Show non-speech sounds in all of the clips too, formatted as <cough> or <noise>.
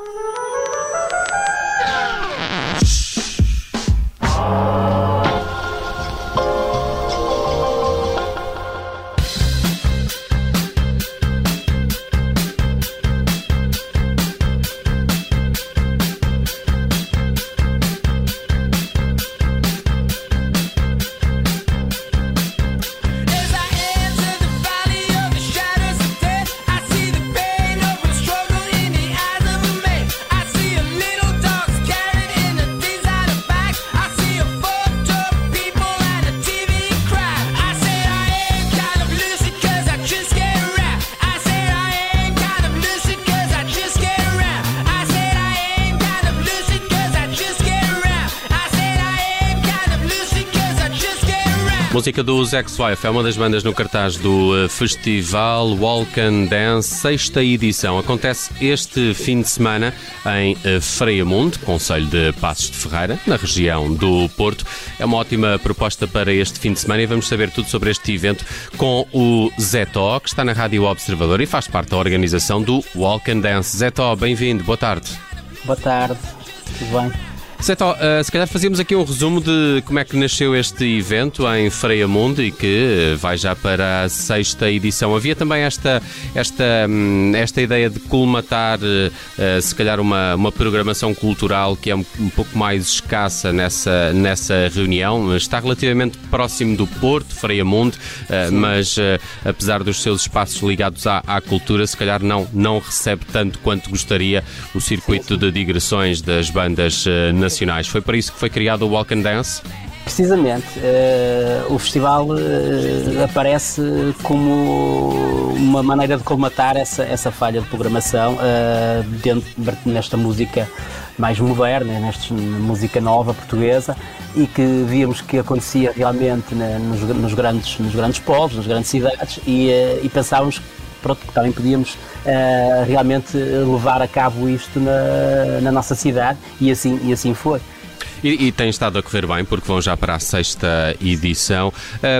Uh-huh. <laughs> Música dos Ex-Wife é uma das bandas no cartaz do eh, festival Walk and Dance, sexta edição. Acontece este fim de semana em eh, Freiamundo, Conselho de Passos de Ferreira, na região do Porto. É uma ótima proposta para este fim de semana e vamos saber tudo sobre este evento com o Zé Tó, que está na Rádio Observador e faz parte da organização do Walk and Dance. Zé Tó, bem-vindo, boa tarde. Boa tarde, tudo bem? Seto, uh, se calhar fazíamos aqui um resumo de como é que nasceu este evento em Freia Mundo e que vai já para a sexta edição. Havia também esta, esta, hum, esta ideia de colmatar, uh, se calhar, uma, uma programação cultural que é um, um, pouco mais escassa nessa, nessa reunião. Está relativamente próximo do Porto, Freia Mundo, uh, mas apesar dos seus espaços ligados à, à, cultura, se calhar não, não recebe tanto quanto gostaria o circuito de digressões das bandas nacionais nacionais. Foi para isso que foi criado o Walk and Dance? Precisamente. Uh, o festival uh, aparece como uma maneira de colmatar essa, essa falha de programação uh, dentro, nesta música mais moderna, nesta música nova portuguesa e que víamos que acontecia realmente nos, nos, grandes, nos grandes polos, nas grandes cidades e, e pensávamos pronto, que também podíamos uh, realmente levar a cabo isto na, na nossa cidade e assim, e assim foi. E, e, tem estado a correr bem, porque vão já para a sexta edição.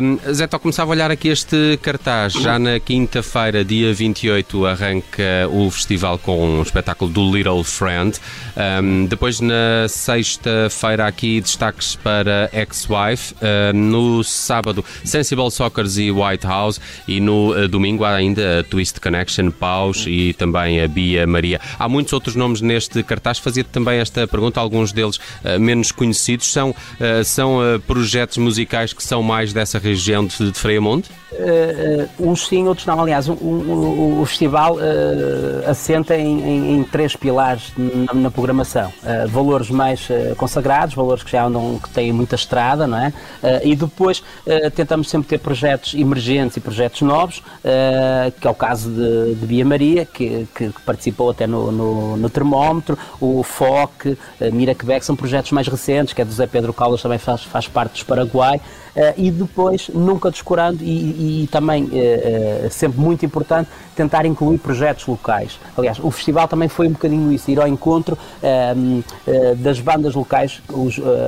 Um, Zé, a começar a olhar aqui este cartaz. Já na quinta-feira, dia 28, arranca o festival com um espetáculo do Little Friend. Um, depois, na sexta-feira, aqui destaques para Ex-Wife. Uh, no sábado, Sensible Soccers e White House. E no uh, domingo, há ainda a Twist Connection, Paus e também a Bia Maria. Há muitos outros nomes neste cartaz. Fazia também esta pergunta, alguns deles uh, menos menos conhecidos? São, uh, são uh, projetos musicais que são mais dessa região de, de Freiamonte? Uh, uns sim, outros não. Aliás, o, o, o festival uh, assenta em, em, em, três pilares na, na programação: uh, valores mais consagrados, valores que já andam, que têm muita estrada, não é? e depois tentamos sempre ter projetos emergentes e projetos novos, que é o caso de, de Bia Maria, que, que, participou até no, no, no termómetro, o FOC, Mira Quebec, são projetos mais recentes, que é do Zé Pedro Caldas, também faz, faz parte dos Paraguai, e depois nunca descurando e, e, também eh, eh, sempre muito importante tentar incluir projetos locais. Aliás, o festival também foi um bocadinho isso, ir ao encontro eh, das bandas locais,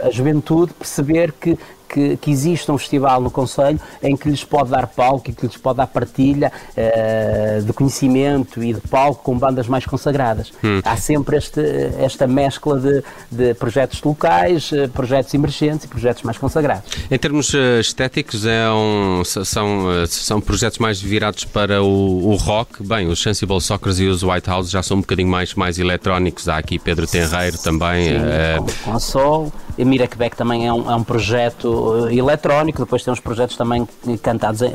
a juventude, perceber que que, que exista um festival no Conselho em que lhes pode dar palco e que lhes pode dar partilha uh, de conhecimento e de palco com bandas mais consagradas. Hum. Há sempre este, esta mescla de, de projetos locais, eh, projetos emergentes e projetos mais consagrados. Em termos uh, estéticos, é um, são, são projetos mais virados para o, o, rock. Bem, os Sensible Soccers e os White House já são um bocadinho mais, mais eletrónicos. Há aqui Pedro Tenreiro também. Sim, com, com a Sol. E Mira Quebec também é um, é um projeto uh, eletrónico, depois tem uns projetos também cantados uh,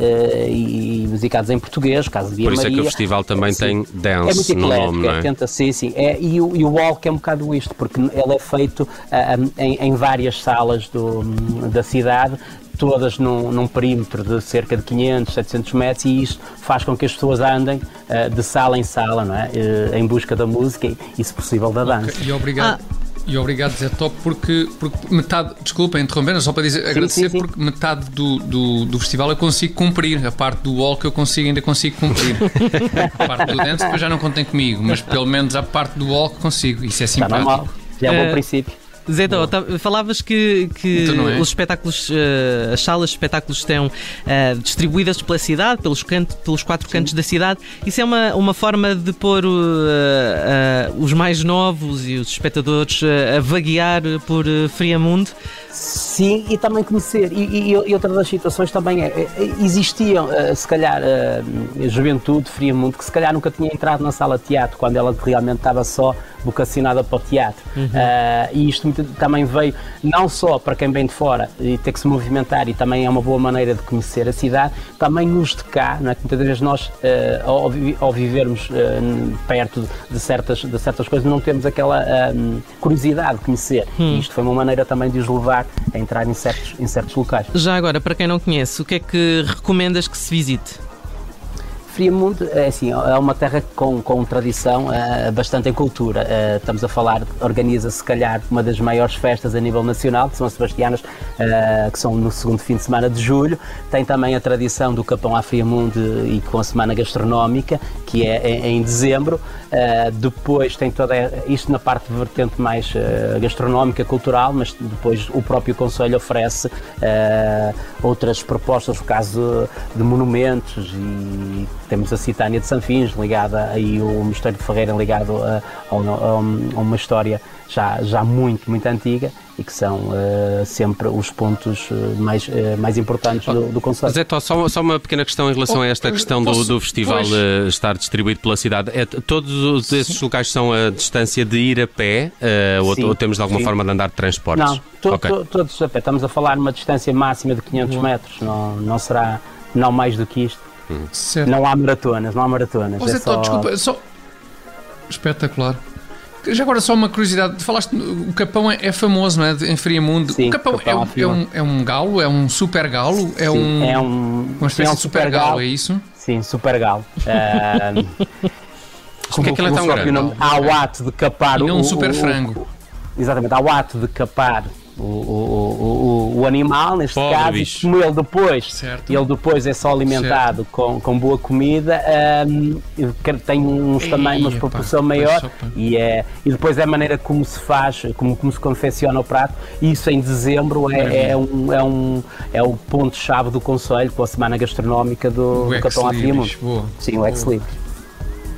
e musicados em português, caso de Por isso Maria. é que o festival também tem dance é muito no nome, não é? Tenta, sim, sim. É, e, o, e o walk é um bocado isto, porque ele é feito uh, em, em, várias salas do, da cidade, todas num, num, perímetro de cerca de 500, 700 metros e isso faz com que as pessoas andem uh, de sala em sala, não é? Uh, em busca da música e, e se possível, da dança. Okay. E obrigado. Ah. E obrigado, Zé Top, porque, porque metade, desculpa interromper, só para dizer, sim, agradecer, sim, sim. porque metade do, do, do, festival eu consigo cumprir, a parte do walk eu consigo, ainda consigo cumprir. <laughs> a parte do dance depois já não contem comigo, mas pelo menos a parte do walk consigo, isso é simpático. Está normal, já é um bom uh, princípio. Zé Dó, tá, falavas que, que é? os espetáculos, uh, as salas de espetáculos estão uh, distribuídas pela cidade, pelos, canto, pelos quatro Sim. cantos da cidade. Isso é uma, uma forma de pôr uh, os mais novos e os espectadores a vaguear por Friamundo? Sim, e também conhecer. E, e, e outra das situações também é, é existiam, se calhar, a juventude, Friamundo, que se calhar nunca tinha entrado na sala de teatro, quando ela realmente estava só vocacionada para o teatro. Uhum. Uh, e isto também veio não só para quem vem de fora e ter que se movimentar, e também é uma boa maneira de conhecer a cidade, também nos de cá, não é? que muitas vezes nós, uh, ao, ao, vivermos uh, perto de certas, de certas coisas, não temos aquela curiosidade de conhecer. Hum. E isto foi uma maneira também de os levar a entrar em certos, em certos locais. Já agora, para quem não conhece, o que é que recomendas que se visite? Friamundo é assim, é uma terra com, com tradição uh, bastante em cultura. Uh, estamos a falar, organiza se calhar uma das maiores festas a nível nacional, que são as Sebastianas, uh, que são no segundo fim de semana de julho. Tem também a tradição do Capão à Friamundo e com a semana gastronómica, que é em, em dezembro. depois tem toda isto na parte vertente mais gastronómica, cultural, mas depois o próprio Conselho oferece outras propostas, no caso de monumentos e temos a Citânia de Sanfins, ligada aí o Mosteiro de Ferreira, ligado a, a, a, uma história já, já muito, muito antiga e que são uh, sempre os pontos eh, mais, uh, mais importantes do, do Conselho. Zé, só, só uma pequena questão em relação oh, a esta questão posso, do, do festival uh, estar distribuído pela cidade. É, todos esses locais são a distância de ir a pé ou, ou, temos de alguma sim. forma de andar de transportes? Não, to, okay. to, todos a pé. Estamos a falar numa distância máxima de 500 metros, não, não será não mais do que isto. Não há maratonas, não há maratonas. Mas é então, só... desculpa, só. Espetacular. Já agora só uma curiosidade, falaste o Capão é, é famoso, não é? Em Friamundo. Sim, o Capão, Capão é, é, um, é um galo? É um super galo? É, sim, um, é um, uma espécie é um de super galo, galo, é isso? Sim, super galo. <laughs> Uh, como é que ele é tão grande? Nome, há o ato de capar e o. É um super frango. O, exatamente, há o ato de capar o, o, o, o animal, neste Pobre caso, bicho. como ele depois, certo. ele depois é só alimentado com, com boa comida, um, tem uns também uma proporção maior e, é, e depois é a maneira como se faz, como, como se confecciona o prato. Isso em dezembro é, é, um, é, um, é o ponto-chave do Conselho com a Semana Gastronómica do, do Capão Afirmo. Sim, o ex-libris.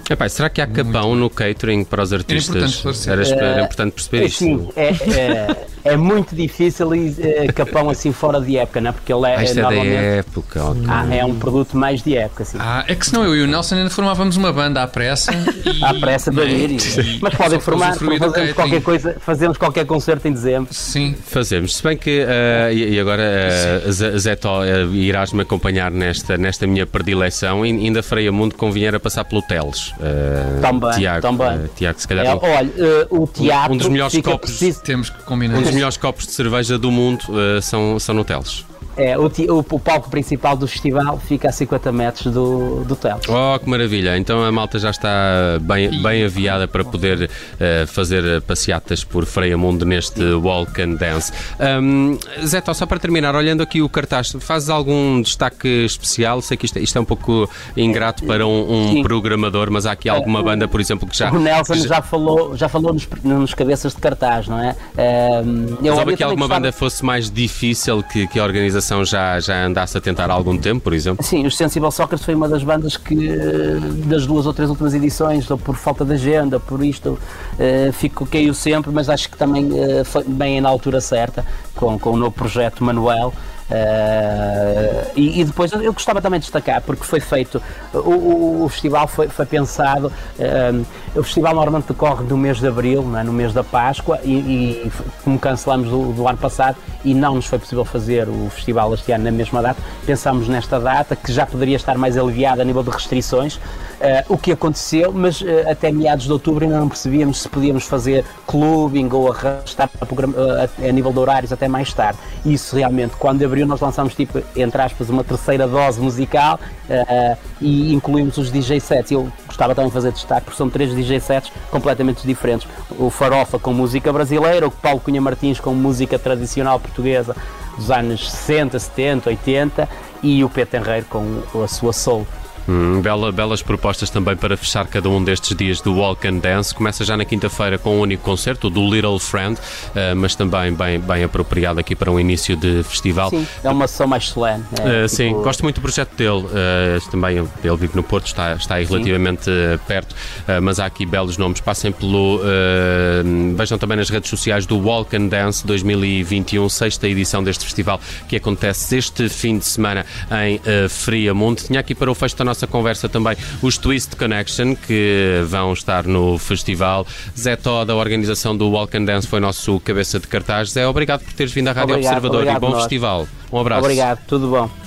Epá, será que há capão no catering para os artistas? Era, era importante perceber é, isto. Sim, é, é, é, muito difícil e é, capão assim fora de época, não é? Porque ele é, ah, isto é normalmente, da época. Okay. Ah, é um produto mais de época, sim. Ah, é que senão eu e o Nelson ainda formávamos uma banda à pressa. <laughs> E... À pressa para ir. Mas podem formar, fazemos qualquer coisa, fazemos qualquer concerto em dezembro. Sim. Fazemos. Se bem que, uh, e agora, uh, Zé Tó, uh, irás-me acompanhar nesta, nesta minha predileção, ainda Freia Mundo convinha a passar pelo Teles. Uh, também, Tiago, também. Uh, Tiago, se calhar. É, olha, uh, o teatro. Um dos melhores copos. Preciso... Temos que combinar. Um melhores copos de cerveja do mundo são, são no. É, o, o, o, palco principal do festival fica a 50 metros do, do hotel. Oh, que maravilha! Então a malta já está bem, bem aviada para poder uh, fazer passeatas por Freia Mundo neste Walk and Dance. Um, Zé, só para terminar, olhando aqui o cartaz, fazes algum destaque especial? Sei que isto, isto é um pouco ingrato para um, um programador, mas há aqui alguma banda, por exemplo, que já. O Nelson já, já falou, já falou nos, nos cabeças de cartaz, não é? Um, mas houve aqui alguma gostava... banda fosse mais difícil que, que a organização já, já andasse a tentar há algum tempo, por exemplo? Sim, os Sensible Soccer foi uma das bandas que, das duas ou três últimas edições, ou por falta de agenda, por isto, uh, fico, caiu sempre, mas acho que também uh, foi bem na altura certa, com, com o novo projeto Manuel. Uh, e, e, depois eu gostava também de destacar, porque foi feito, o, o, o festival foi, foi pensado, uh, o festival normalmente decorre no mês de Abril, é? no mês da Páscoa, e, e como cancelamos do, do, ano passado e não nos foi possível fazer o festival este ano na mesma data, pensámos nesta data que já poderia estar mais aliviada a nível de restrições, o que aconteceu, mas uh, até meados de outubro ainda não percebíamos se podíamos fazer clubbing ou arrastar a, uh, a, nível de horários até mais tarde. Isso realmente, quando abriu, nós lançámos, tipo, entre aspas, uma terceira dose musical e incluímos os DJ sets. Eu gostava também de fazer destaque, porque são três DJ sets completamente diferentes. O Farofa com música brasileira, o Paulo Cunha Martins com música tradicional portuguesa dos anos 60, 70, 80 e o Pedro Henreiro com a sua soul Hum, bela, belas propostas também para fechar cada um destes dias do Walk and Dance. Começa já na quinta-feira com um único concerto, o do Little Friend, uh, mas também bem, bem apropriado aqui para um início de festival. Sim, é uma sessão mais solene. É, uh, tipo... Sim, gosto muito do projeto dele. Uh, também ele vive no Porto, está, está aí relativamente perto, mas há aqui belos nomes. Passem pelo. vejam também nas redes sociais do Walk and Dance 2021, sexta edição deste festival que acontece este fim de semana em Friamundo. Tinha aqui para o fecho da nossa nossa conversa também os Twist Connection, que vão estar no festival. Zé Tó, da organização do Walk and Dance, foi nosso cabeça de cartaz. Zé, obrigado por teres vindo à Rádio obrigado, Observador obrigado, e bom festival. Um abraço. Obrigado, tudo bom.